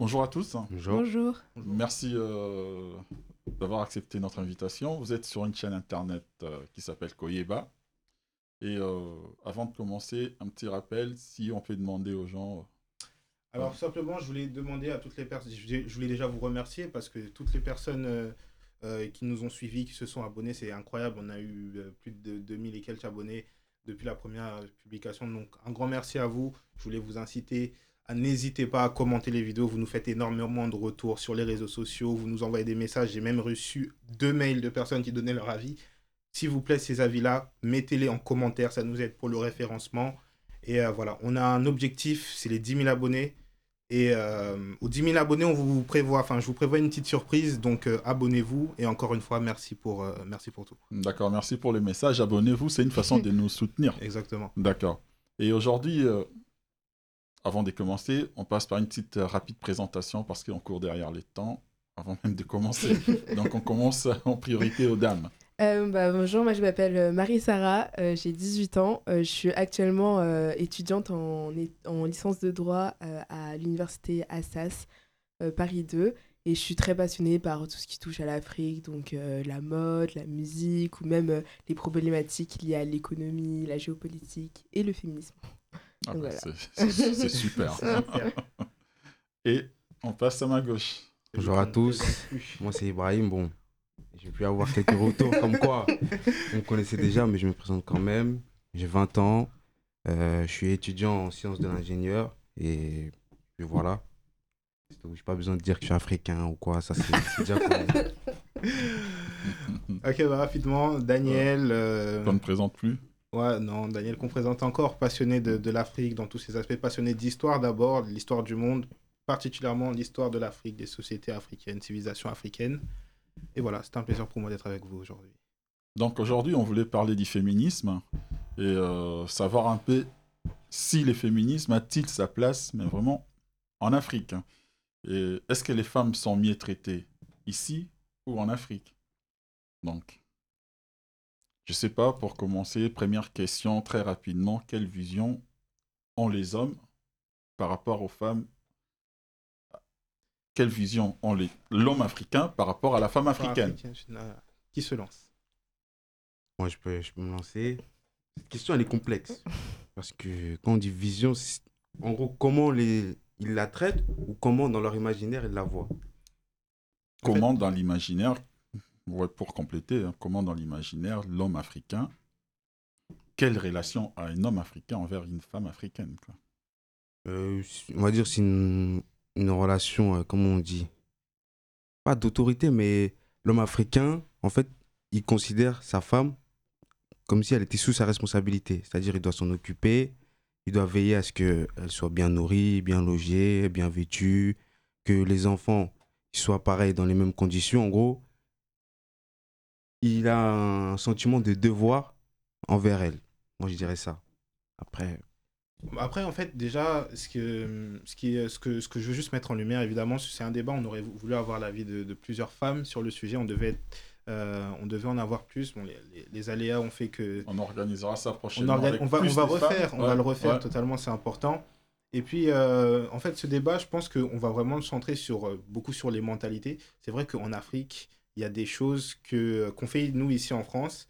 Bonjour à tous. Bonjour. Bonjour. Merci euh, d'avoir accepté notre invitation. Vous êtes sur une chaîne internet euh, qui s'appelle Koyeba. Et euh, avant de commencer, un petit rappel, si on peut demander aux gens. Alors simplement, je voulais demander à toutes les personnes, je voulais déjà vous remercier parce que toutes les personnes euh, euh, qui nous ont suivis, qui se sont abonnés, c'est incroyable. On a eu euh, plus de 2000 et quelques abonnés depuis la première publication. Donc un grand merci à vous. Je voulais vous inciter n'hésitez pas à commenter les vidéos. Vous nous faites énormément de retours sur les réseaux sociaux. Vous nous envoyez des messages. J'ai même reçu deux mails de personnes qui donnaient leur avis. S'il vous plaît, ces avis-là, mettez-les en commentaire. Ça nous aide pour le référencement. Et euh, voilà, on a un objectif, c'est les 10 000 abonnés. Et euh, aux 10 000 abonnés, on vous prévoit, enfin, je vous prévois une petite surprise. Donc, euh, abonnez-vous. Et encore une fois, merci pour, merci pour tout. D'accord, merci pour les messages. Abonnez-vous, c'est une façon de nous soutenir. Exactement. D'accord. Et aujourd'hui, avant de commencer, on passe par une petite euh, rapide présentation parce qu'on court derrière les temps avant même de commencer. Donc on commence en priorité aux dames. Euh, bah, bonjour, moi je m'appelle euh, Marie-Sara, euh, j'ai 18 ans. Je suis actuellement étudiante en, licence de droit à l'université Assas, Paris 2. Et je suis très passionnée par tout ce qui touche à l'Afrique, donc la mode, la musique ou même les problématiques liées à l'économie, la géopolitique et le féminisme. Ah bah, c'est- super. Et on passe à ma gauche. Bonjour à tous. Moi, c'est Ibrahim. Bon, j'ai pu avoir quelques retours comme quoi vous me connaissez déjà, mais je me présente quand même. J'ai 20 ans. Euh, je suis étudiant en sciences de l'ingénieur. Et puis voilà. Je n'ai pas besoin de dire que je suis africain ou quoi. Ça, c'est déjà. Ok, bah, rapidement, Daniel. euh, On ne présente plus. Ouais, non, Daniel qu'on présente encore, passionné de, l'Afrique dans tous ses aspects, passionné d'histoire d'abord, l'histoire du monde, particulièrement l'histoire de l'Afrique, des sociétés africaines, civilisations africaines. Et voilà, c'est un plaisir pour moi d'être avec vous aujourd'hui. Donc aujourd'hui, on voulait parler du féminisme et euh, savoir un peu si le féminisme a-t-il sa place, mais vraiment en Afrique. Et est-ce que les femmes sont mieux traitées ici ou en Afrique? Donc, je sais pas, pour commencer, première question très rapidement, quelle vision ont les hommes par rapport aux femmes? Quelle vision ont les- l'homme africain par rapport à la femme africaine? Qui se lance? Moi, je peux, je peux me lancer. Cette question, elle est complexe. Parce que quand on dit vision, c'est- en gros, comment les, ils la traitent ou comment dans leur imaginaire ils la voient? Comment dans l'imaginaire, pour compléter, hein, comment dans l'imaginaire, l'homme africain, quelle relation a un homme africain envers une femme africaine Euh, on va dire c'est une, une relation, euh, comment on dit? Pas d'autorité, mais l'homme africain, en fait, il considère sa femme comme si elle était sous sa responsabilité. C'est-à-dire il doit s'en occuper, il doit veiller à ce qu'elle soit bien nourrie, bien logée, bien vêtue, que les enfants soient pareils dans les mêmes conditions. En gros, il a un sentiment de devoir envers elle. Moi, je dirais ça. Après, Après, en fait, déjà, ce que, ce, qui, ce, que, ce que je veux juste mettre en lumière, évidemment, c'est un débat. On aurait vou- voulu avoir l'avis de, de plusieurs femmes sur le sujet. On devait, être- euh, on devait en avoir plus. Bon, les, les- les aléas ont fait que On organisera ça on, prochainement. avec on va, on va refaire, femmes. on va le refaire ouais. totalement, c'est important. Et puis, euh, en fait, ce débat, je pense qu'on va vraiment le centrer sur, euh, beaucoup sur les mentalités. C'est vrai qu'en Afrique, il y a des choses que, qu'on fait, nous, ici en France.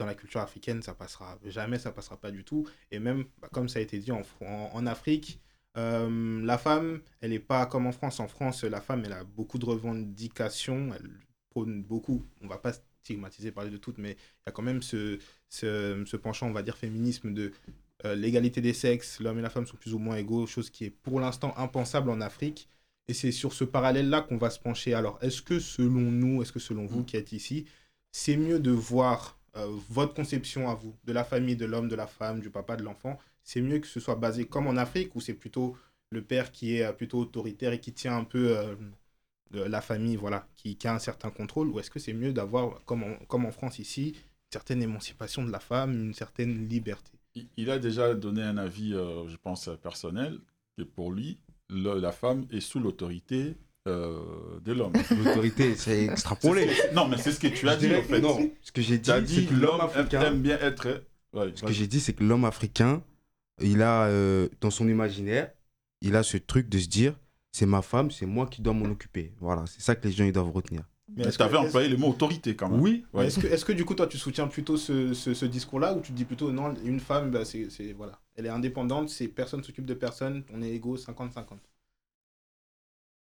Dans la culture africaine, ça passera jamais, ça passera pas du tout. Et même, bah, comme ça a été dit, en, Fr- en, en Afrique, euh, la femme, elle n'est pas comme en France. En France, la femme, elle a beaucoup de revendications, elle prône beaucoup. On va pas stigmatiser, parler de toutes, mais il y a quand même ce, ce, ce penchant, on va dire, féminisme de euh, l'égalité des sexes, l'homme et la femme sont plus ou moins égaux, chose qui est pour l'instant impensable en Afrique. Et c'est sur ce parallèle-là qu'on va se pencher. Alors, est-ce que selon nous, est-ce que selon vous qui êtes ici, c'est mieux de voir euh, votre conception à vous, de la famille, de l'homme, de la femme, du papa, de l'enfant, c'est mieux que ce soit basé comme en Afrique, où c'est plutôt le père qui est euh, plutôt autoritaire et qui tient un peu euh, la famille, voilà, qui, qui a un certain contrôle, ou est-ce que c'est mieux d'avoir, comme en, comme en France ici, une certaine émancipation de la femme, une certaine liberté? Il- Il a déjà donné un avis, euh, je pense, personnel, que pour lui, le- la femme est sous l'autorité euh, de l'homme. l'autorité, c'est extrapolé. non, mais c'est ce que tu as dit, en fait. Non, ce que j'ai dit, Tu as c'est dit que l'homme africain. aime bien être... Ouais, Ce que j'ai dit, c'est que l'homme africain, il a, euh, dans son imaginaire, il a ce truc de se dire, c'est ma femme, c'est moi qui dois m'en occuper. Voilà, c'est ça que les gens ils doivent retenir. Mais est-ce tu avais employé le mot autorité quand même. Oui, Ouais. Est-ce que, est-ce que du coup, toi, tu soutiens plutôt ce, ce, ce discours-là ou tu te dis plutôt non, une femme, bah, c'est, c'est- voilà, elle est indépendante, c'est personne s'occupe de personne, on est égaux 50-50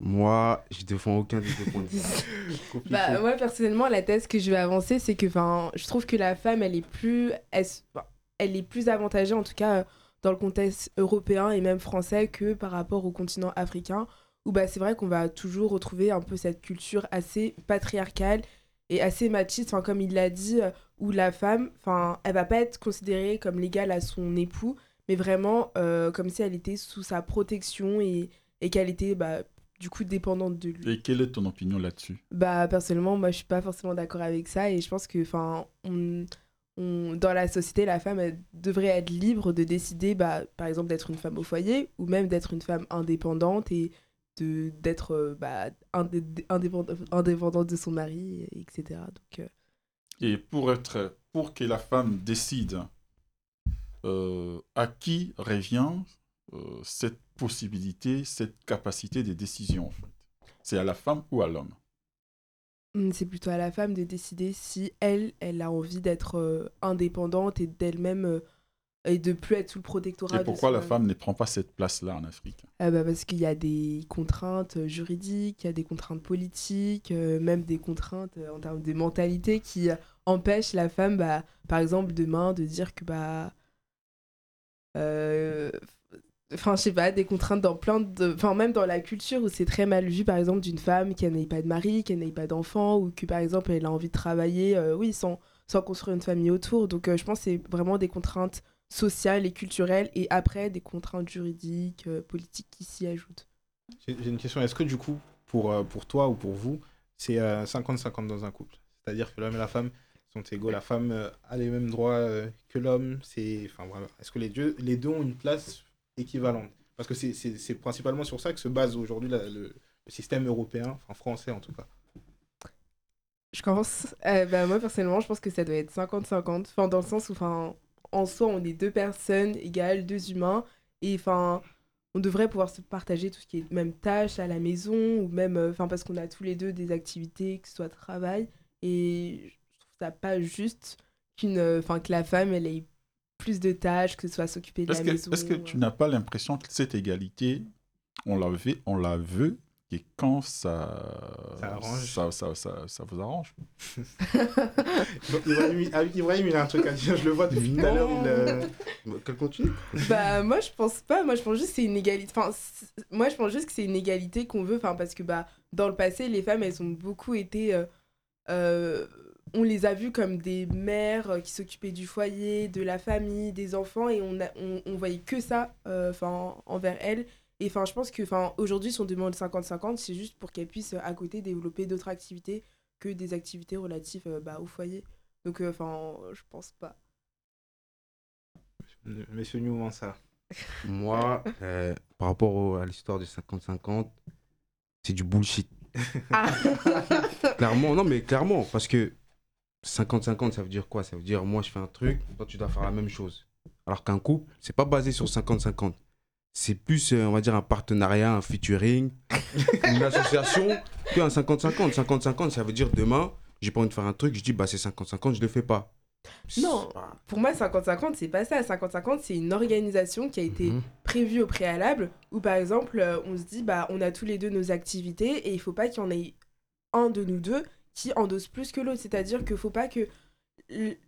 moi, je défends aucun des deux points de vue. Compliqué. Bah, moi, personnellement, la thèse que je vais avancer, c'est que enfin, je trouve que la femme, elle est plus, elle, est plus avantagée, en tout cas dans le contexte européen et même français, que par rapport au continent africain, où bah, c'est vrai qu'on va toujours retrouver un peu cette culture assez patriarcale et assez machiste, enfin, comme il l'a dit, euh, où la femme, enfin, elle va pas être considérée comme l'égale à son époux, mais vraiment euh, comme si elle était sous sa protection et, et qu'elle était bah, du coup dépendante de lui. Et quelle est ton opinion là-dessus? Bah personnellement, moi je suis pas forcément d'accord avec ça et je pense que enfin on, on- dans la société, la femme elle devrait être libre de décider bah par exemple d'être une femme au foyer ou même d'être une femme indépendante et de d'être euh, bah, indé- indépendante, indépendante de son mari et- etc. Donc euh, Et pour être, pour que la femme décide, euh, à qui revient euh, cette possibilité, cette capacité de décision en fait? C'est à la femme ou à l'homme? Hum, c'est plutôt à la femme de décider si elle elle a envie d'être euh, indépendante et d'elle-même euh, et de plus être sous le protectorat Et pourquoi la femme ne prend pas cette place-là en Afrique? Ah bah parce qu'il y a des contraintes euh, juridiques, il y a des contraintes politiques, euh, même des contraintes euh, en termes de mentalité qui euh, empêchent la femme, bah, par exemple, demain, de dire que, bah. Euh, Enfin, je sais pas, des contraintes dans plein de. Enfin, même dans la culture où c'est très mal vu, par exemple, d'une femme qui n'ait pas de mari, qui n'ait pas d'enfant, ou que, par exemple, elle a envie de travailler, euh, oui, sans, sans construire une famille autour. Donc, euh, je pense que c'est vraiment des contraintes sociales et culturelles, et après, des contraintes juridiques, politiques qui s'y ajoutent. J'ai une question. Est-ce que du coup, pour, pour toi ou pour vous, c'est euh, 50-50 dans un couple? C'est-à-dire que l'homme et la femme sont égaux. La femme euh, a les mêmes droits euh, que l'homme. C'est, enfin, voilà. Est-ce que les deux, les deux ont une place équivalente? Parce que c'est- c'est c'est principalement sur ça que se base aujourd'hui la- le, le système européen, enfin français en tout cas. Je commence. Euh, bah, moi, personnellement, je pense que ça doit être 50-50. Enfin, dans le sens où, enfin, en soi, on est deux personnes égales, deux humains. Et enfin, on devrait pouvoir se partager tout ce qui est même tâches à la maison, ou même. euh, Enfin, parce qu'on a tous les deux des activités, que ce soit travail. Et ça pas juste qu'une, euh, enfin, que la femme, elle ait plus de tâches, que ce soit s'occuper de la que, maison. est-ce que tu euh. n'as pas l'impression que cette égalité, on la veut, on la veut et quand ça, Ça arrange. ça, ça, ça- ça vous arrange Ibrahim, il- ah, Ibrahim, il a un truc à dire. Je le vois depuis tout à l'heure. il, euh, Quel continue bah moi je pense pas moi je pense juste que c'est une égalité enfin moi je pense juste que c'est une égalité qu'on veut enfin parce que bah dans le passé les femmes elles ont beaucoup été euh, euh, on les a vues comme des mères euh, qui s'occupaient du foyer de la famille des enfants et on a, on, on voyait que ça euh, enfin envers elles et enfin je pense que enfin aujourd'hui si on demande 50-50 c'est juste pour qu'elles puissent euh, à côté développer d'autres activités que des activités relatives euh, bah, au foyer donc euh, enfin je pense pas Monsieur Newman, ça. Moi, euh, par rapport au- à l'histoire du 50-50, c'est du bullshit. ah. Clairement, non, mais clairement, parce que 50-50, ça veut dire quoi? Ça veut dire moi je fais un truc, toi tu dois faire la même chose. Alors qu'un couple, c'est pas basé sur 50-50. C'est plus, euh, on va dire, un partenariat, un featuring, une association qu'un 50-50. 50-50, ça veut dire demain, j'ai pas envie de faire un truc, je dis bah c'est 50-50, je le fais pas. Non. Pour moi, 50-50, c'est pas ça. 50-50, c'est une organisation qui a été Mhm. prévue au préalable, où par exemple, euh, on se dit, bah, on a tous les deux nos activités, et il faut pas qu'il y en ait un de nous deux qui endosse plus que l'autre. C'est-à-dire qu'il faut pas que.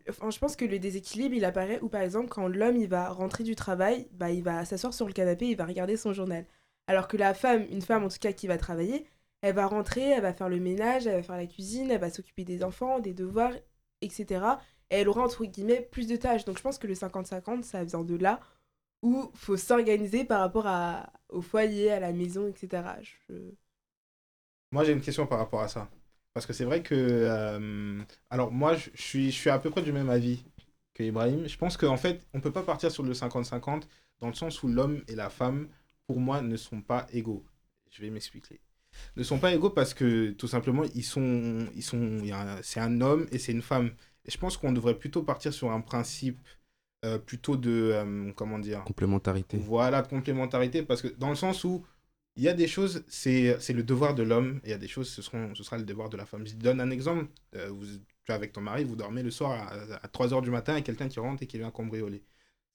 Enfin, je pense que le déséquilibre, il apparaît où, par exemple, quand l'homme, il va rentrer du travail, bah, il va s'asseoir sur le canapé, il va regarder son journal. Alors que la femme, une femme en tout cas qui va travailler, elle va rentrer, elle va faire le ménage, elle va faire la cuisine, elle va s'occuper des enfants, des devoirs, etc. Et elle aura, entre guillemets, plus de tâches. Donc je pense que le 50-50, ça vient de là où faut s'organiser par rapport à, au foyer, à la maison, etc. Moi, j'ai une question par rapport à ça. Parce que c'est vrai que. euh, alors, moi, je suis, je suis à peu près du même avis que Ibrahim. Je pense qu'en fait, on ne peut pas partir sur le 50-50 dans le sens où l'homme et la femme, pour moi, ne sont pas égaux. Je vais m'expliquer. Ne sont pas égaux parce que tout simplement, ils sont. Ils sont c'est un homme et c'est une femme. Et je pense qu'on devrait plutôt partir sur un principe euh, plutôt de. euh, comment dire Complémentarité. voilà, de complémentarité, parce que dans le sens où il y a des choses, c'est le devoir de l'homme, et il y a des choses, ce, seront, ce sera le devoir de la femme. Je te donne un exemple. Euh, vous, tu es avec ton mari, vous dormez le soir à, à 3h du matin et quelqu'un qui rentre et qui vient cambrioler.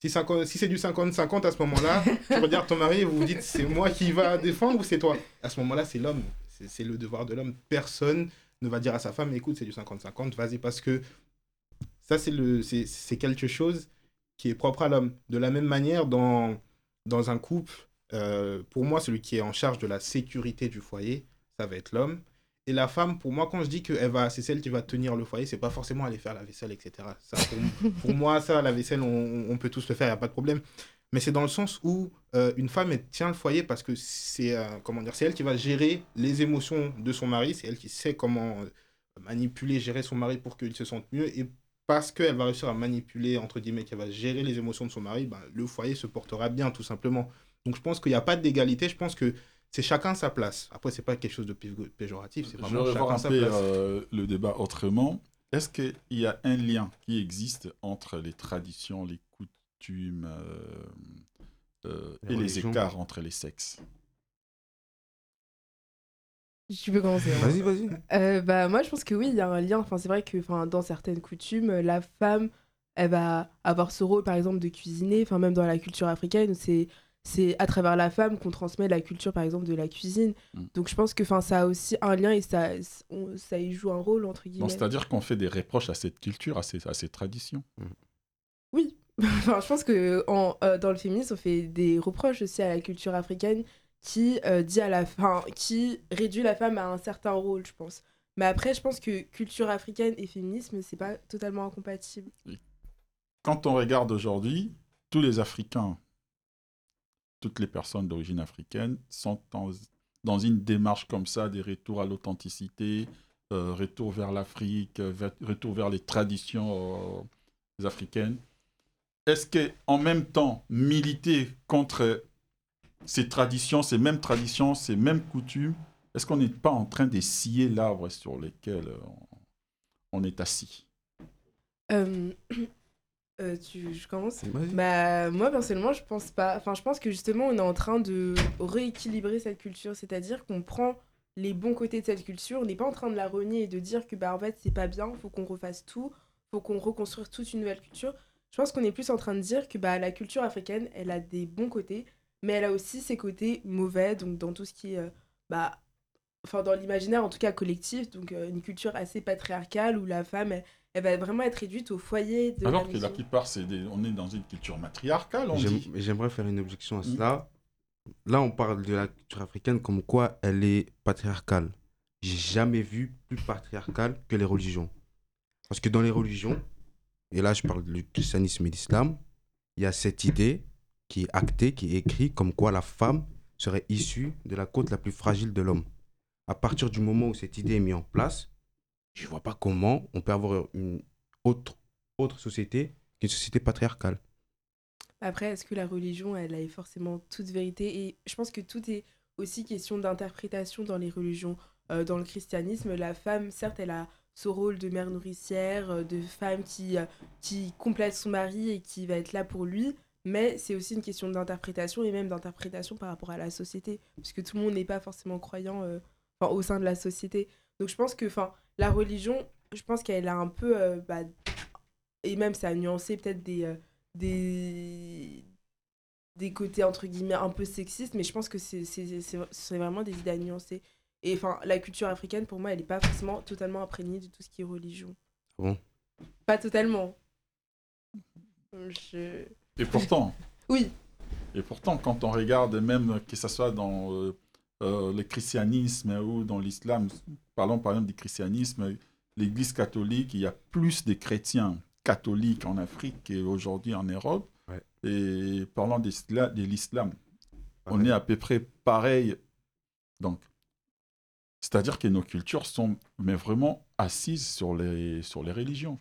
Si, 50 si c'est du 50-50 à ce moment-là, tu regardes ton mari et vous vous dites c'est moi qui va défendre ou c'est toi? À ce moment-là, c'est l'homme. C'est le devoir de l'homme. Personne ne va dire à sa femme écoute, c'est du 50-50, vas-y, parce que ça, c'est quelque chose qui est propre à l'homme. De la même manière, dans, dans un couple, euh, pour moi, celui qui est en charge de la sécurité du foyer, ça va être l'homme. Et la femme, pour moi, quand je dis que elle va, c'est celle qui va tenir le foyer, c'est pas forcément aller faire la vaisselle, etc. Ça, pour, pour moi, ça, la vaisselle, on, on peut tous le faire, il n'y a pas de problème. Mais c'est dans le sens où euh, une femme, elle tient le foyer parce que c'est euh, comment dire, c'est elle qui va gérer les émotions de son mari, c'est elle qui sait comment manipuler, gérer son mari pour qu'il se sente mieux. Et parce qu'elle va réussir à manipuler, entre guillemets, qu'elle va gérer les émotions de son mari, ben, le foyer se portera bien, tout simplement. Donc je pense qu'il n'y a pas d'égalité, je pense que c'est chacun sa place. Après, c'est pas quelque chose de pé- péjoratif, c'est Je vraiment chacun voir un sa peu place. euh, le débat autrement. Est-ce qu'il y a un lien qui existe entre les traditions, les coutumes euh, euh, Les et les écarts entre les sexes? Tu peux commencer. hein. Vas-y, vas-y. Euh, bah, moi, je pense que oui, il y a un lien. Enfin, c'est vrai que enfin, dans certaines coutumes, la femme, elle va avoir ce rôle, par exemple, de cuisiner. Enfin, même dans la culture africaine, c'est c'est à travers la femme qu'on transmet la culture, par exemple, de la cuisine. Mm. Donc, je pense que enfin, ça a aussi un lien et ça, on- ça y joue un rôle, entre guillemets. C'est-à-dire qu'on fait des reproches à cette culture, à ces, à ces traditions. Oui. enfin, je pense que en, euh, dans le féminisme, on fait des reproches aussi à la culture africaine qui euh, dit à la fin, qui réduit la femme à un certain rôle, je pense. Mais après, je pense que culture africaine et féminisme, c'est pas totalement incompatible. Quand on regarde aujourd'hui, tous les Africains, toutes les personnes d'origine africaine sont dans, une démarche comme ça, des retours à l'authenticité, euh, retour vers l'Afrique, euh, retour vers les traditions euh, africaines. Est-ce qu'en même temps, militer contre ces traditions, ces mêmes traditions, ces mêmes coutumes, est-ce qu'on n'est pas en train de scier l'arbre sur lequel on, est assis? Euh, tu, je commence? Bah, moi, personnellement, je pense pas. Enfin, je pense que justement, on est en train de rééquilibrer cette culture. C'est-à-dire qu'on prend les bons côtés de cette culture. On n'est pas en train de la renier et de dire que, bah, en fait, c'est pas bien, faut qu'on refasse tout, faut qu'on reconstruise toute une nouvelle culture. Je pense qu'on est plus en train de dire que, bah, la culture africaine, elle a des bons côtés, mais elle a aussi ses côtés mauvais, donc dans tout ce qui est, euh, bah, enfin, dans l'imaginaire, en tout cas collectif, donc euh, une culture assez patriarcale où la femme, elle, elle va vraiment être réduite au foyer de Alors la que la plupart, c'est des- on est dans une culture matriarcale, on dit. J'aimerais faire une objection à Mm. cela. Là, on parle de la culture africaine comme quoi elle est patriarcale. J'ai jamais vu plus patriarcale que les religions. Parce que dans les religions, et là je parle du christianisme et de l'islam, il y a cette idée qui est actée, qui est écrite comme quoi la femme serait issue de la côte la plus fragile de l'homme. À partir du moment où cette idée est mise en place, je vois pas comment on peut avoir une autre, autre société qu'une société patriarcale. Après, est-ce que la religion, elle a forcément toute vérité? Et je pense que tout est aussi question d'interprétation dans les religions. Euh, dans le christianisme, la femme, certes, elle a ce rôle de mère nourricière, euh, de femme qui, euh, qui complète son mari et qui va être là pour lui, mais c'est aussi une question d'interprétation et même d'interprétation par rapport à la société, puisque tout le monde n'est pas forcément croyant au sein de la société. Donc je pense que enfin, la religion, je pense qu'elle a un peu, euh, bah, et même ça a nuancé peut-être des, euh, des, des côtés entre guillemets un peu sexistes, mais je pense que c'est c'est- c'est- c'est vraiment des idées à nuancer. Et enfin, la culture africaine, pour moi, elle n'est pas forcément totalement imprégnée de tout ce qui est religion. Ah bon? Pas totalement. Je... Et pourtant, Oui, et pourtant, quand on regarde, même que ce soit dans euh, euh, le christianisme ou dans l'islam, parlons par exemple du christianisme, l'Église catholique, il y a plus de chrétiens catholiques en Afrique qu'aujourd'hui en Europe. Ouais. Et parlant de l'islam, on est à peu près pareil. Donc, c'est-à-dire que nos cultures sont mais vraiment assises sur les, sur les religions.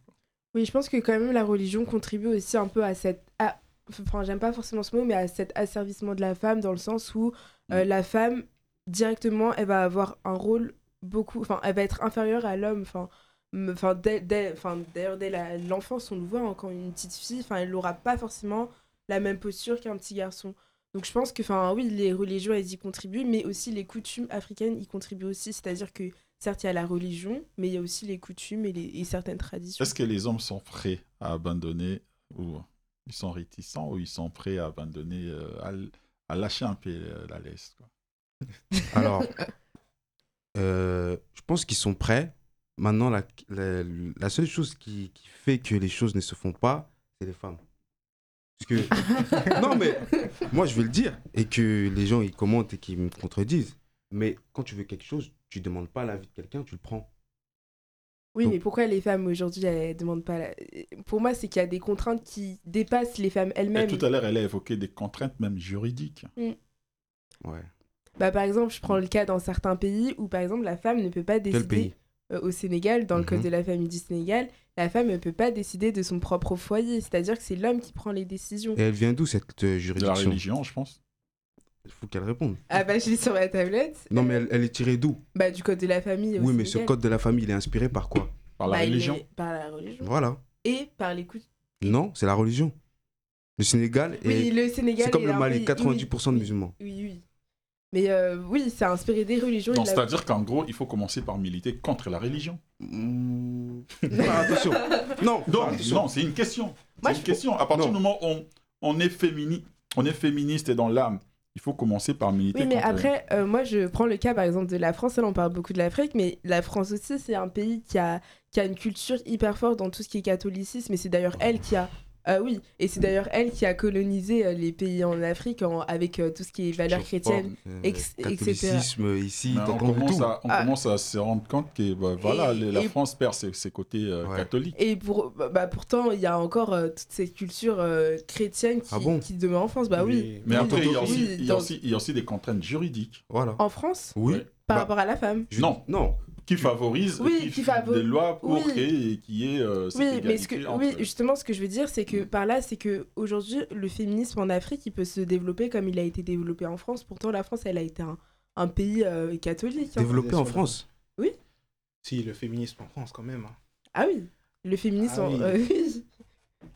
Oui, je pense que quand même la religion contribue aussi un peu à cette... à- Enfin, j'aime pas forcément ce mot, mais à cet asservissement de la femme, dans le sens où euh, Mm. la femme, directement, elle va avoir un rôle beaucoup... Enfin, elle va être inférieure à l'homme. Enfin, enfin, dès, d'ailleurs, dès l'enfance, on le voit, hein, quand une petite fille, enfin, elle n'aura pas forcément la même posture qu'un petit garçon. Donc je pense que, enfin, oui, les religions, elles y contribuent, mais aussi les coutumes africaines y contribuent aussi. C'est-à-dire que, certes, il y a la religion, mais il y a aussi les coutumes et, certaines traditions. Est-ce que les hommes sont prêts à abandonner ou ils sont réticents ou ils sont prêts à abandonner, euh, à, à lâcher un peu euh, la laisse Alors, euh, je pense qu'ils sont prêts. Maintenant, la, la, la seule chose qui, qui fait que les choses ne se font pas, c'est les femmes. Parce que, non, mais moi, je vais le dire, et que les gens, ils commentent et qu'ils me contredisent. Mais quand tu veux quelque chose, tu demandes pas l'avis de quelqu'un, tu le prends. Oui, Donc- mais pourquoi les femmes aujourd'hui, elles demandent pas la- Pour moi, c'est qu'il y a des contraintes qui dépassent les femmes Et elles-mêmes. tout à l'heure, elle a évoqué des contraintes même juridiques. Ouais. Bah, par exemple, je prends le cas dans certains pays où, par exemple, la femme ne peut pas décider. Quel pays euh, au Sénégal, dans le code Mhm. de la famille du Sénégal, la femme ne peut pas décider de son propre foyer. C'est-à-dire que c'est l'homme qui prend les décisions. Et elle vient d'où cette euh, De la juridiction? religion, je pense. Il faut qu'elle réponde. Ah bah, je l'ai sur ma tablette. Non, mais elle, elle est tirée d'où? Bah, du code de la famille. au Oui, mais ce code de la famille, il est inspiré par quoi? Par la Bah, religion. est Par la religion. Voilà. Et par les coutumes. Non, c'est la religion. Le Sénégal, Oui, est... le Sénégal. c'est comme est le Mali, pays- 90% de oui, musulmans. Oui, oui. Mais euh, oui, c'est inspiré des religions. A- c'est-à-dire qu'en gros, il faut commencer par militer contre la religion. Mmh. Faire attention. Non, Donc, attention. non, c'est une question. C'est une je- question. À partir Non. du moment où on, on est fémini... on est féministe et dans l'âme, il faut commencer par militer Oui, mais contre après, euh, moi, je prends le cas, par exemple, de la France. Là, on parle beaucoup de l'Afrique, mais la France aussi, c'est un pays qui a, qui a une culture hyper forte dans tout ce qui est catholicisme. Et c'est d'ailleurs elle qui a... Ah oui, et c'est d'ailleurs elle qui a colonisé euh, les pays en Afrique en- avec euh, tout ce qui est valeurs chrétiennes. euh, ex- etc. catholicisme ici, Mais on commence, à, on Ah. commence à se rendre compte que bah, voilà, Et- les- la et- France perd ses, ses côtés euh, Ouais. catholiques. Et pour, bah, bah, pourtant, il y a encore euh, toute cette culture euh, chrétienne qui, Ah bon qui demeure en France. Bah oui. Mais Oui, après, il y, a oui, aussi, il, y a dans- aussi, il y a aussi des contraintes juridiques Voilà. En France, Oui. Par Bah, rapport à la femme? Non. Non. Qui favorisent Oui, qui qui font favo- des lois pour Oui. créer et qui est euh, cette Oui, égalité mais ce que, entre- oui, justement, ce que je veux dire, c'est que par là, c'est que aujourd'hui, le féminisme en Afrique, il peut se développer comme il a été développé en France. Pourtant, la France, elle a été un, un pays euh, catholique. hein. Développé en France? Si, le féminisme en France, quand même. hein. Ah oui, le féminisme. Ah en- oui. euh, oui.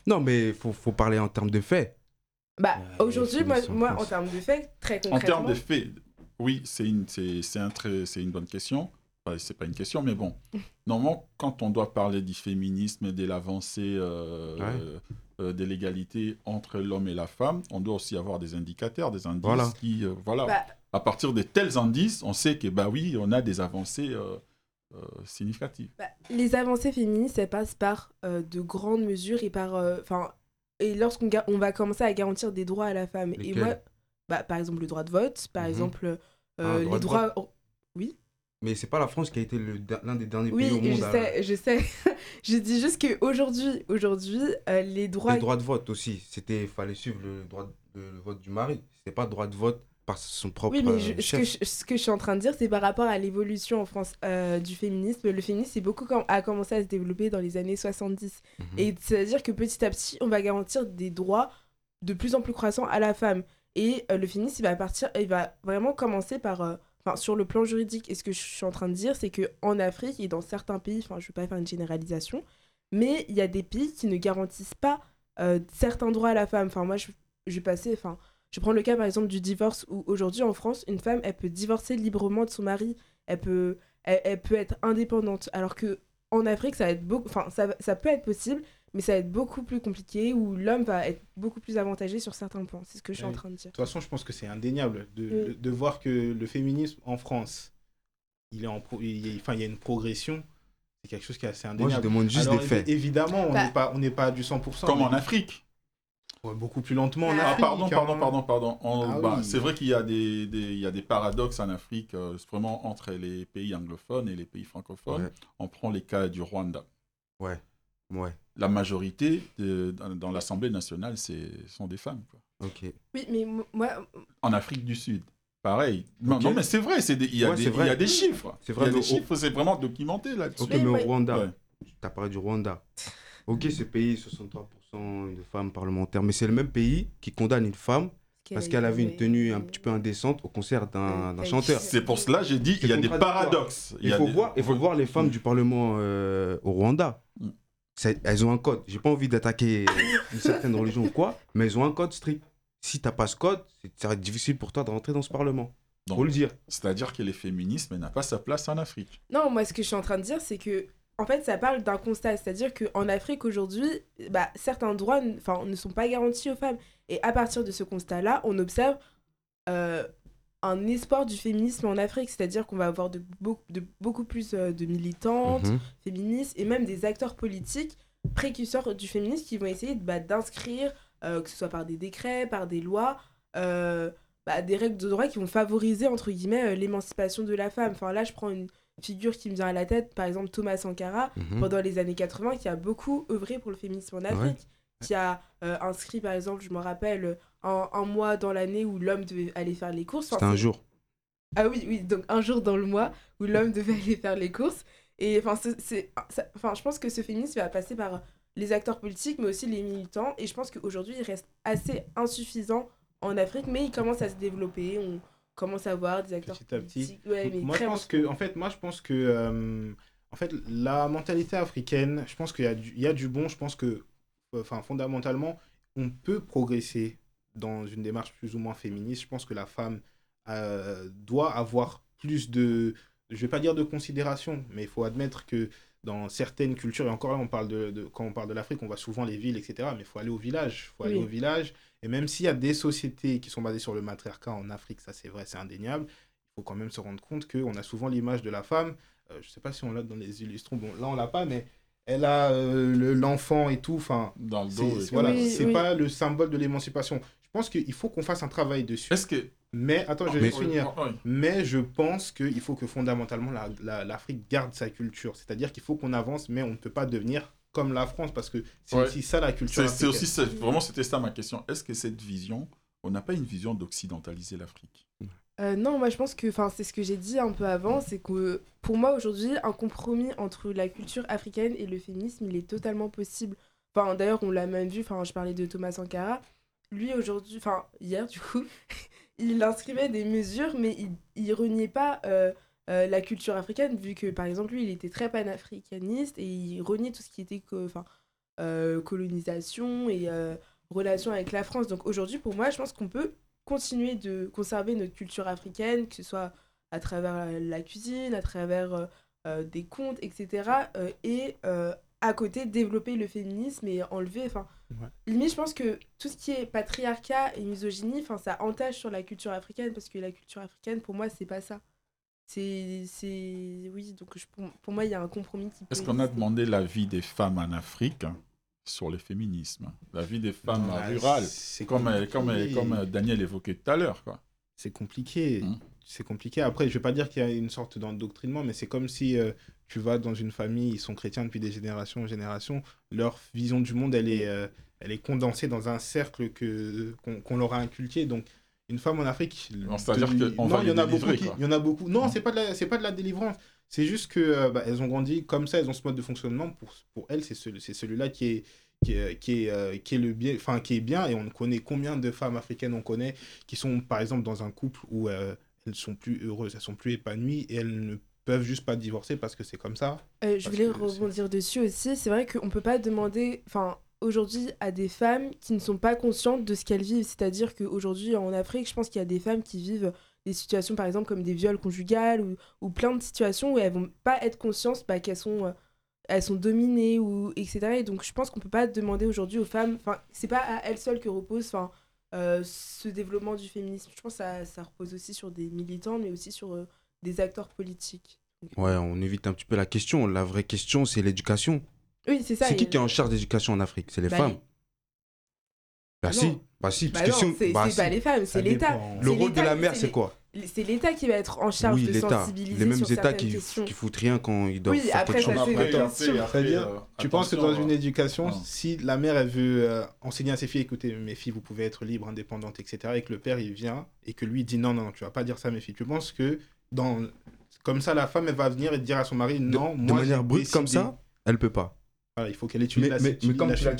Non, mais faut, faut parler en termes de faits. Bah, Ouais, aujourd'hui, moi, en moi, en termes de faits, très En concrètement. termes de faits, oui, c'est une, c'est, c'est un très, c'est une bonne question. Enfin, c'est pas une question, mais bon. Normalement, quand on doit parler du féminisme et de l'avancée euh, Ouais. euh, euh, de l'égalité entre l'homme et la femme, on doit aussi avoir des indicateurs, des indices Voilà. qui, euh, voilà. Bah, À partir de tels indices, on sait que, bah oui, on a des avancées euh, euh, significatives. Bah, les avancées féministes, elles passent par euh, de grandes mesures et par. euh, Enfin. et lorsqu'on ga- on va commencer à garantir des droits à la femme. et moi, bah, par exemple, le droit de vote, par Mhm. exemple, euh, Ah, droit les droits. Mais c'est pas la France qui a été l'un des derniers Oui, pays au monde je à. sais, je sais. je dis juste qu'aujourd'hui, aujourd'hui, euh, les droits. Le droit de vote aussi. C'était, fallait suivre le droit, de- le vote du mari. C'était pas le droit de vote par son propre Oui, mais euh, ce, que je, ce que je suis en train de dire, c'est par rapport à l'évolution en France euh, du féminisme. Le féminisme beaucoup com- a commencé à se développer dans les années 70. Mhm. Et c'est-à-dire que petit à petit, on va garantir des droits de plus en plus croissants à la femme. Et euh, le féminisme, il va, partir, il va vraiment commencer par... sur le plan juridique, et ce que je suis en train de dire, c'est qu'en Afrique et dans certains pays, enfin, je ne veux pas faire une généralisation, mais il y a des pays qui ne garantissent pas euh, certains droits à la femme. Enfin, moi, je, je vais passer... Enfin, je prends le cas, par exemple, du divorce, où aujourd'hui, en France, une femme, elle peut divorcer librement de son mari, elle peut, elle, peut être indépendante, alors que en Afrique, ça va être beaucoup... Enfin, ça, ça peut être possible, mais ça va être beaucoup plus compliqué, où l'homme va être beaucoup plus avantagé sur certains points. C'est ce que je suis en train de dire. De toute façon, je pense que c'est indéniable de, Oui. de, de voir que le féminisme en France, il, est en pro- il, y a, enfin, il y a une progression. C'est quelque chose qui est assez Moi, je indéniable. demande juste Alors, des faits. évi- évidemment, on Bah. n'est pas, on n'est pas à du 100%. Comme mais- en Afrique. Ouais, beaucoup plus lentement en Ah, Ah, Afrique. pardon, pardon, pardon, pardon. On- Ah bah, oui. C'est vrai qu'il y, a des, des- il y a des paradoxes en Afrique, euh, vraiment entre les pays anglophones et les pays francophones. Ouais. On prend les cas du Rwanda. Ouais, La majorité de- dans, dans l'Assemblée nationale, c'est sont des femmes. quoi. ok. Oui, mais mo- moi, En Afrique du Sud, pareil. Non, mais c'est vrai, c'est des- il y, a Ouais, des- vrai. il y a des chiffres. C'est Il vrai, y a des au- chiffres, c'est vraiment documenté là-dessus. Ok, mais au. Rwanda, Ouais. tu as parlé du Rwanda. Ok, ce pays, 63% de femmes parlementaires, mais c'est le même pays qui condamne une femme parce qu'elle avait une tenue un petit peu indécente au concert d'un chanteur. C'est pour cela que j'ai dit il y a des paradoxes. Il faut, des- voir, il faut voir les femmes du Parlement euh, au Rwanda. Elles ont un code. J'ai pas envie d'attaquer une certaine religion ou quoi, mais elles ont un code strict. si t'as pas ce code, c'est- ça va être difficile pour toi de rentrer dans ce parlement. Donc, Faut le dire. C'est-à-dire que les féminismes n'a pas sa place en Afrique. Non, moi, ce que je suis en train de dire, c'est que, en fait, ça parle d'un constat. C'est-à-dire qu'en Afrique, aujourd'hui, bah, certains droits ne sont pas garantis aux femmes. Et à partir de ce constat-là, on observe euh, un espoir du féminisme en Afrique. C'est-à-dire qu'on va avoir de, beau- de beaucoup plus euh, de militantes, Mhm. féministes et même des acteurs politiques précurseurs du féminisme qui vont essayer bah, d'inscrire, euh, que ce soit par des décrets, par des lois, euh, bah, des règles de droit qui vont favoriser, entre guillemets, euh, l'émancipation de la femme. Enfin, là, je prends une figure qui me vient à la tête, par exemple Thomas Sankara, Mhm. pendant les années 80, qui a beaucoup œuvré pour le féminisme en Afrique, qui a euh, inscrit, par exemple, je me rappelle, un, un mois dans l'année où l'homme devait aller faire les courses. Enfin, C'était un jour. ah oui, oui, donc un jour dans le mois où l'homme devait aller faire les courses. Et enfin, c'est- c'est, ça- enfin, je pense que ce féminisme va passer par les acteurs politiques, mais aussi les militants. Et je pense qu'aujourd'hui, il reste assez insuffisant en Afrique, mais il commence à se développer. On commence à voir des acteurs Petit à petit. politiques. Ouais, mais moi, je pense que, en fait, moi, je pense que, euh, en fait, la mentalité africaine, je pense qu'il y, a du- il y a du bon. Je pense que, enfin, fondamentalement, on peut progresser dans une démarche plus ou moins féministe. Je pense que la femme euh, doit avoir plus de, je vais pas dire de considération, mais il faut admettre que dans certaines cultures, et encore là, on parle de, de- quand on parle de l'Afrique, on voit souvent les villes, etc. Mais il faut aller au village. Il faut aller au village. Et même s'il y a des sociétés qui sont basées sur le matriarcat en Afrique, ça c'est vrai, c'est indéniable, il faut quand même se rendre compte qu'on a souvent l'image de la femme. euh, je sais pas si on l'a dans les illustrons. Bon, là on l'a pas, mais elle a euh, le- l'enfant et tout. Enfin, Dans le dos. voilà, Oui, c'est oui. pas le symbole de l'émancipation. Je pense qu'il faut qu'on fasse un travail dessus. Est-ce que. Mais attends, je vais Mais- finir. Oui, oui. Mais je pense qu'il faut que fondamentalement la- la- l'Afrique garde sa culture. C'est-à-dire qu'il faut qu'on avance, mais on ne peut pas devenir comme la France parce que c'est Ouais. aussi ça la culture. C'est aussi ça- vraiment c'était ça ma question. Est-ce que cette vision, on n'a pas une vision d'occidentaliser l'Afrique? Euh, non, moi je pense que, enfin, c'est ce que j'ai dit un peu avant, c'est que pour moi aujourd'hui, un compromis entre la culture africaine et le féminisme, il est totalement possible. Enfin, d'ailleurs, on l'a même vu, enfin, je parlais de Thomas Sankara. Lui aujourd'hui, enfin, hier du coup, il inscrivait des mesures, mais il, il reniait pas euh, euh, la culture africaine, vu que par exemple, lui, il était très panafricaniste et il reniait tout ce qui était enfin, euh, colonisation et relation avec la France. Donc aujourd'hui, pour moi, je pense qu'on peut continuer de conserver notre culture africaine, que ce soit à travers la, cuisine, à travers des contes, etc. et à côté, développer le féminisme et enlever. Enfin, Ouais. limite, je pense que tout ce qui est patriarcat et misogynie, enfin, ça entache sur la culture africaine parce que la culture africaine, pour moi, c'est pas ça. C'est. c'est- Oui, donc je- pour, pour moi, il y a un compromis qui peut Est-ce qu'on a demandé l'avis des femmes en Afrique sur le féminisme L'avis des femmes Ah, rurales c'est comme, euh, compliqué. comme, euh, comme euh, Daniel évoquait tout à l'heure. quoi. C'est compliqué. Mm. C'est compliqué. Après, je vais pas dire qu'il y a une sorte d'endoctrinement, mais c'est comme si euh, tu vas dans une famille, ils sont chrétiens depuis des générations en générations. Leur vision du monde, elle est, euh, elle est condensée dans un cercle que qu'on qu'on leur a inculqué. Donc, une femme en Afrique. Non, c'est-à-dire de- qu'on non, va il y en a beaucoup. qui-. Il y en a beaucoup. Non, Mm. c'est pas de la, c'est pas de la délivrance. C'est juste que euh, bah, elles ont grandi comme ça, elles ont ce mode de fonctionnement. Pour, pour elles, c'est celui, c'est celui-là qui est qui est, qui est, euh, qui est le bien enfin qui est bien et on connaît combien de femmes africaines on connaît qui sont par exemple dans un couple où euh, elles sont plus heureuses elles sont plus épanouies et elles ne peuvent juste pas divorcer parce que c'est comme ça Euh, je voulais rebondir dessus aussi. C'est vrai qu'on peut pas demander, enfin, aujourd'hui, à des femmes qui ne sont pas conscientes de ce qu'elles vivent. C'est-à-dire qu'aujourd'hui, en Afrique, je pense qu'il y a des femmes qui vivent des situations, par exemple, comme des viols conjugales ou, ou plein de situations où elles vont pas être conscientes bah, qu'elles sont, euh, elles sont dominées, ou, etc. Et donc, je pense qu'on peut pas demander aujourd'hui aux femmes, enfin, c'est pas à elles seules que repose, enfin, euh, ce développement du féminisme. Je pense que ça, ça repose aussi sur des militants, mais aussi sur euh, des acteurs politiques. Ouais, on évite un petit peu la question. La vraie question, c'est l'éducation. Oui, c'est ça. C'est qui qui est en charge d'éducation en Afrique? C'est les Bah, femmes. les- Bah Non. si, bah si, Bah parce que non, si on- c'est bah si. pas les femmes, c'est l'État. Le rôle de la mère, c'est quoi? C'est l'État qui va être en charge Oui, de l'État. sensibiliser Les mêmes sur États qui, questions. qui foutent rien quand ils doivent Oui, faire après, quelque ça, chose. c'est- Après, bien après, sûr. après, Très bien. euh, tu penses que dans une euh, éducation non. si la mère elle veut euh, enseigner à ses filles écoutez mes filles vous pouvez être libres indépendantes etc et que le père il vient et que lui dit non non tu vas pas dire ça à mes filles tu penses que dans comme ça la femme elle va venir et dire à son mari De, non de moi manière j'ai brute comme ça, elle peut pas. Voilà, il faut qu'elle étudie Mais, la, mais, mais comme la tu l'as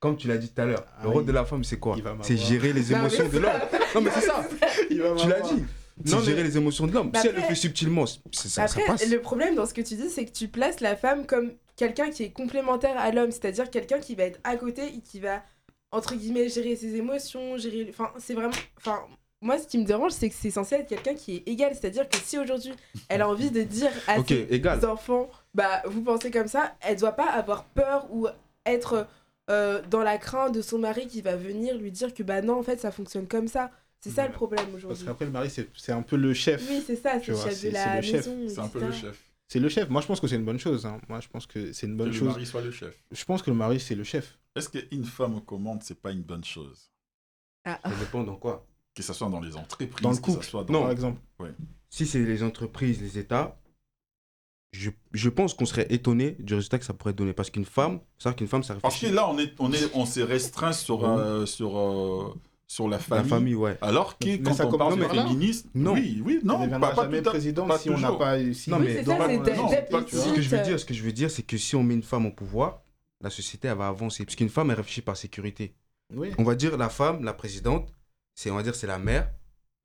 comme tu l'as dit tout à l'heure, Ah le rôle de la femme, c'est quoi. C'est gérer les émotions de l'homme. Non, mais c'est ça. Il va Tu l'as dit. C'est Non, mais- gérer les émotions de l'homme. Bah si elle le fait subtilement, c'est- ça, ça Après, passe. le problème dans ce que tu dis, c'est que tu places la femme comme quelqu'un qui est complémentaire à l'homme, c'est-à-dire quelqu'un qui va être à côté et qui va entre guillemets, gérer ses émotions, gérer. Enfin, c'est vraiment. Enfin, moi, ce qui me dérange, c'est que c'est censé être quelqu'un qui est égal. C'est-à-dire que si aujourd'hui, elle a envie de dire à Ok, ses égal. enfants, bah, vous pensez comme ça, elle doit pas avoir peur ou être euh, dans la crainte de son mari qui va venir lui dire que bah non, en fait, ça fonctionne comme ça. C'est ça le problème Parce aujourd'hui. qu'après, le mari, c'est c'est un peu le chef. Oui, c'est ça, c'est le chef c'est- de c'est la le chef. maison. C'est un peu le chef. C'est le chef. Moi, je pense que c'est une bonne chose. hein. Moi, je pense que c'est une Que bonne le chose. mari soit le chef. Je pense que le mari, c'est le chef. Est-ce qu'une femme aux commandes, c'est pas une bonne chose? Ah, Ça dépend dans quoi. Que ce soit dans les entreprises, Dans le que couple. ce soit dans... Non. Par exemple. Si c'est les entreprises, les États, je, je pense qu'on serait étonné du résultat que ça pourrait donner. Parce qu'une femme, c'est qu'une femme, ça Parce que réfléchit. là, on est, on est, on s'est restreint sur, euh, sur, euh, sur la La famille. famille, ouais. Alors que quand ça on commence parle de féminisme, Non. oui, oui, non, on pas, pas jamais tout président pas si on n'a pas. Si Non, Oui, mais c'est dans. Ce que je veux dire, ce que je veux dire, c'est que si on met une femme au pouvoir, la société, elle va avancer. Parce qu'une femme, elle réfléchit par sécurité. Oui. On va dire la femme, la présidente, c'est on va dire c'est la mère,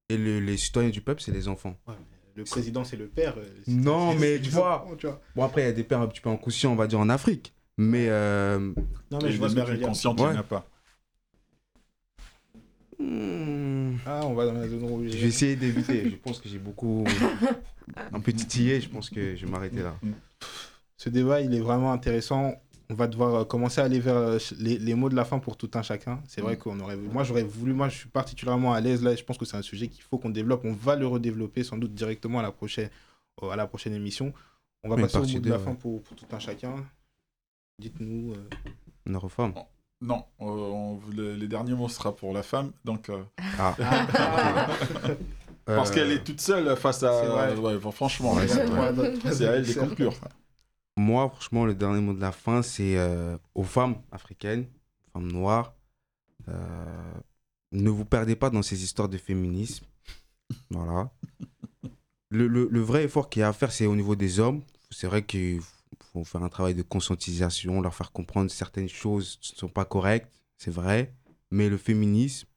et le- les citoyens du peuple, c'est les enfants. Ouais, Le président, c'est le père. euh, Non, mais c'est tu vois. enfants, tu vois. Bon après, il y a des pères un petit peu inconscients, on va dire en Afrique, mais euh, Non, mais je vois les ce que mères tu veux dire. inconscientes, il Ouais. n'y en a pas. hmm, Ah, on va dans la zone rouge. je vais essayer d'éviter. je pense que j'ai beaucoup un peu titillé. Je pense que je vais m'arrêter là. Ce débat, il est vraiment intéressant. On va devoir euh, commencer à aller vers euh, les, les mots de la fin pour tout un chacun. C'est vrai Mm. qu'on aurait. Moi, j'aurais voulu. Moi, je suis particulièrement à l'aise là. Je pense que c'est un sujet qu'il faut qu'on développe. On va le redévelopper sans doute directement à la prochaine, à la prochaine émission. On va Oui, passer au partie mot de la fin pour, pour tout un chacun. Dites-nous. euh, Une reforme. Non, euh, on- le- les derniers mots sera pour la femme, donc euh, Ah. parce qu'elle est toute seule face à. Ouais, franchement, Ouais, c'est à elle de conclure. Moi, franchement, le dernier mot de la fin, c'est euh, aux femmes africaines, femmes noires. euh, ne vous perdez pas dans ces histoires de féminisme. Voilà. Le, le- le vrai effort qu'il y a à faire, c'est au niveau des hommes. C'est vrai qu'il faut faire un travail de conscientisation, leur faire comprendre certaines choses ne sont pas correctes, c'est vrai. Mais le féminisme,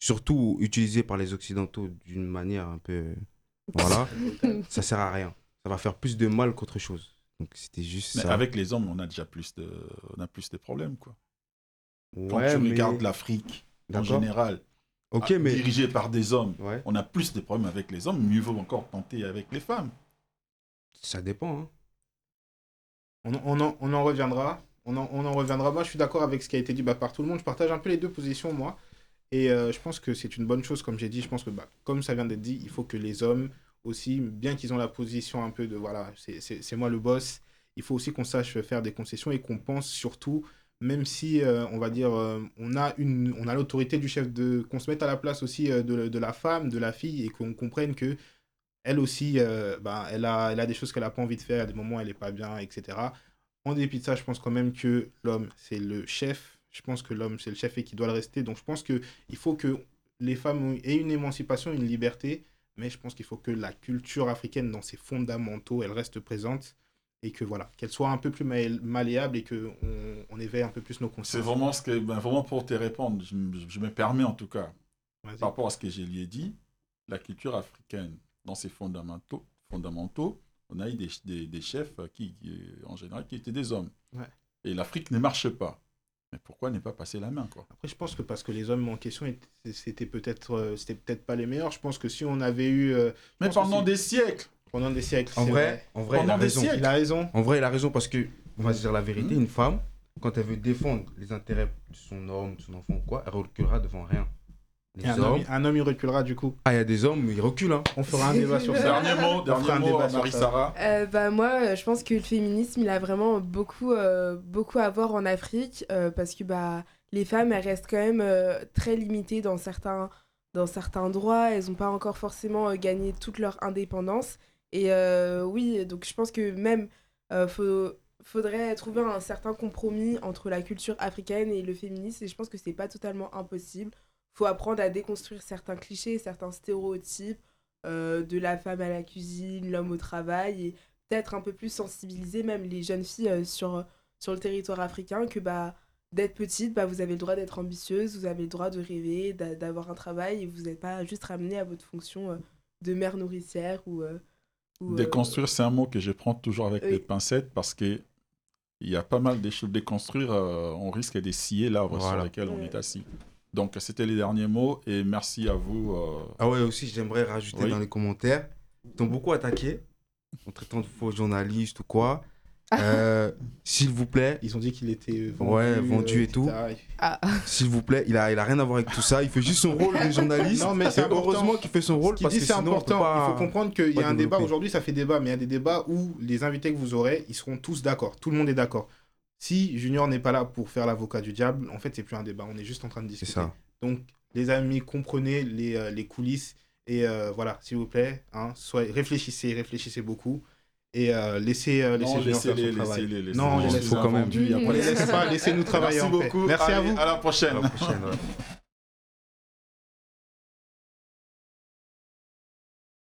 surtout utilisé par les Occidentaux d'une manière un peu. Voilà, ça sert à rien. Ça va faire plus de mal qu'autre chose. Donc c'était juste Mais ça. avec les hommes, on a déjà plus de, on a plus de problèmes, quoi. Quand Ouais, tu mais- regardes l'Afrique, en général, Ok, ah, mais. dirigée par des hommes, Ouais, on a plus de problèmes avec les hommes, mieux vaut encore tenter avec les femmes. ça dépend. Hein. On, en- on, en, on en reviendra. On en, on en reviendra. Moi, je suis d'accord avec ce qui a été dit bah, par tout le monde. Je partage un peu les deux positions, moi. Et euh, je pense que c'est une bonne chose, comme j'ai dit. Je pense que, bah, comme ça vient d'être dit, il faut que les hommes aussi, bien qu'ils ont la position un peu de voilà, c'est- moi le boss, il faut aussi qu'on sache faire des concessions et qu'on pense surtout, même si euh, on va dire, euh, on a, a l'autorité du chef, qu'on se mette à la place aussi euh, de, de la femme, de la fille et qu'on comprenne que elle aussi, bah, elle, a, elle a des choses qu'elle n'a pas envie de faire, à des moments elle n'est pas bien, etc. En dépit de ça, je pense quand même que l'homme, c'est le chef. Je pense que l'homme, c'est le chef et qu'il doit le rester. Donc je pense qu'il faut que les femmes aient une émancipation, une liberté, mais je pense qu'il faut que la culture africaine, dans ses fondamentaux, elle reste présente et que voilà, qu'elle soit un peu plus mal- malléable et qu'on on éveille un peu plus nos C'est consciences. vraiment ce que, ben, vraiment pour te répondre, je, me- je me permets en tout cas, par rapport à ce que je lui ai dit, la culture africaine, dans ses fondamentaux, fondamentaux on a eu des, des, des chefs qui, qui, en général, qui étaient des hommes. Ouais. Et l'Afrique ne marche pas. Mais pourquoi ne pas passer la main, quoi? Après, je pense que parce que les hommes en question, c'était peut-être euh, c'était peut-être pas les meilleurs. Je pense que si on avait eu euh, Mais pendant des siècles pendant des siècles, En vrai, en vrai, il Pendant a des raison. siècles. il a raison. En vrai, il a raison parce que, on va se dire la vérité, Mhm. une femme, quand elle veut défendre les intérêts de son homme, de son enfant ou quoi, elle reculera devant rien. Et un, hommes, homme, un homme, il reculera du coup. ah, il y a des hommes, ils reculent. Hein. On fera un débat sur ça. Dernier mot, On fera dernier un mot débat à sur Marie-Sara. Euh, bah moi, euh, je pense que le féminisme, il a vraiment beaucoup, euh, beaucoup à voir en Afrique euh, parce que bah, les femmes, elles restent quand même euh, très limitées dans certains, dans certains droits. Elles n'ont pas encore forcément euh, gagné toute leur indépendance. Et euh, oui, donc je pense que même, euh, faut, faudrait trouver un certain compromis entre la culture africaine et le féminisme. Et je pense que c'est pas totalement impossible. Faut apprendre à déconstruire certains clichés, certains stéréotypes euh, de la femme à la cuisine, l'homme au travail, et peut-être un peu plus sensibiliser même les jeunes filles euh, sur, sur le territoire africain que bah, d'être petite, bah, vous avez le droit d'être ambitieuse, vous avez le droit de rêver, d'a- d'avoir un travail, et vous n'êtes pas juste ramené à votre fonction euh, de mère nourricière ou... euh, ou, euh, Déconstruire, c'est un mot que je prends toujours avec les pincettes parce que il y a pas mal de choses à déconstruire. euh, on risque de scier l'arbre sur lequel on est assis. Donc, c'était les derniers mots et merci à vous. euh, Ah ouais, aussi, j'aimerais rajouter Oui. dans les commentaires. Ils t'ont beaucoup attaqué en traitant de faux journalistes ou quoi. Euh, S'il vous plaît, Ils ont dit qu'il était vendu, Ouais, vendu et tout. Ah, s'il vous plaît, il a, il a rien à voir avec tout ça. Il fait juste son rôle de journaliste. Non, mais c'est heureusement qu'il fait son Ce rôle qu'il parce dit, que c'est important. pas- Il faut comprendre qu'il y a un débat. Aujourd'hui, ça fait débat, mais il y a des débats où les invités que vous aurez, ils seront tous d'accord. Tout le monde est d'accord. Si Junior n'est pas là pour faire l'avocat du diable, en fait, c'est plus un débat. On est juste en train de discuter. ça. Donc, les amis, comprenez les, euh, les coulisses. Et euh, voilà, s'il vous plaît, hein, soyez, réfléchissez, réfléchissez beaucoup. Et euh, laissez, euh, laissez non, Junior faire son laissez-les, travail. Non, on les les laisse a quand même. il On pas laissez-nous travailler Merci en paix. beaucoup. Merci à vous. À la prochaine. À la prochaine, ouais.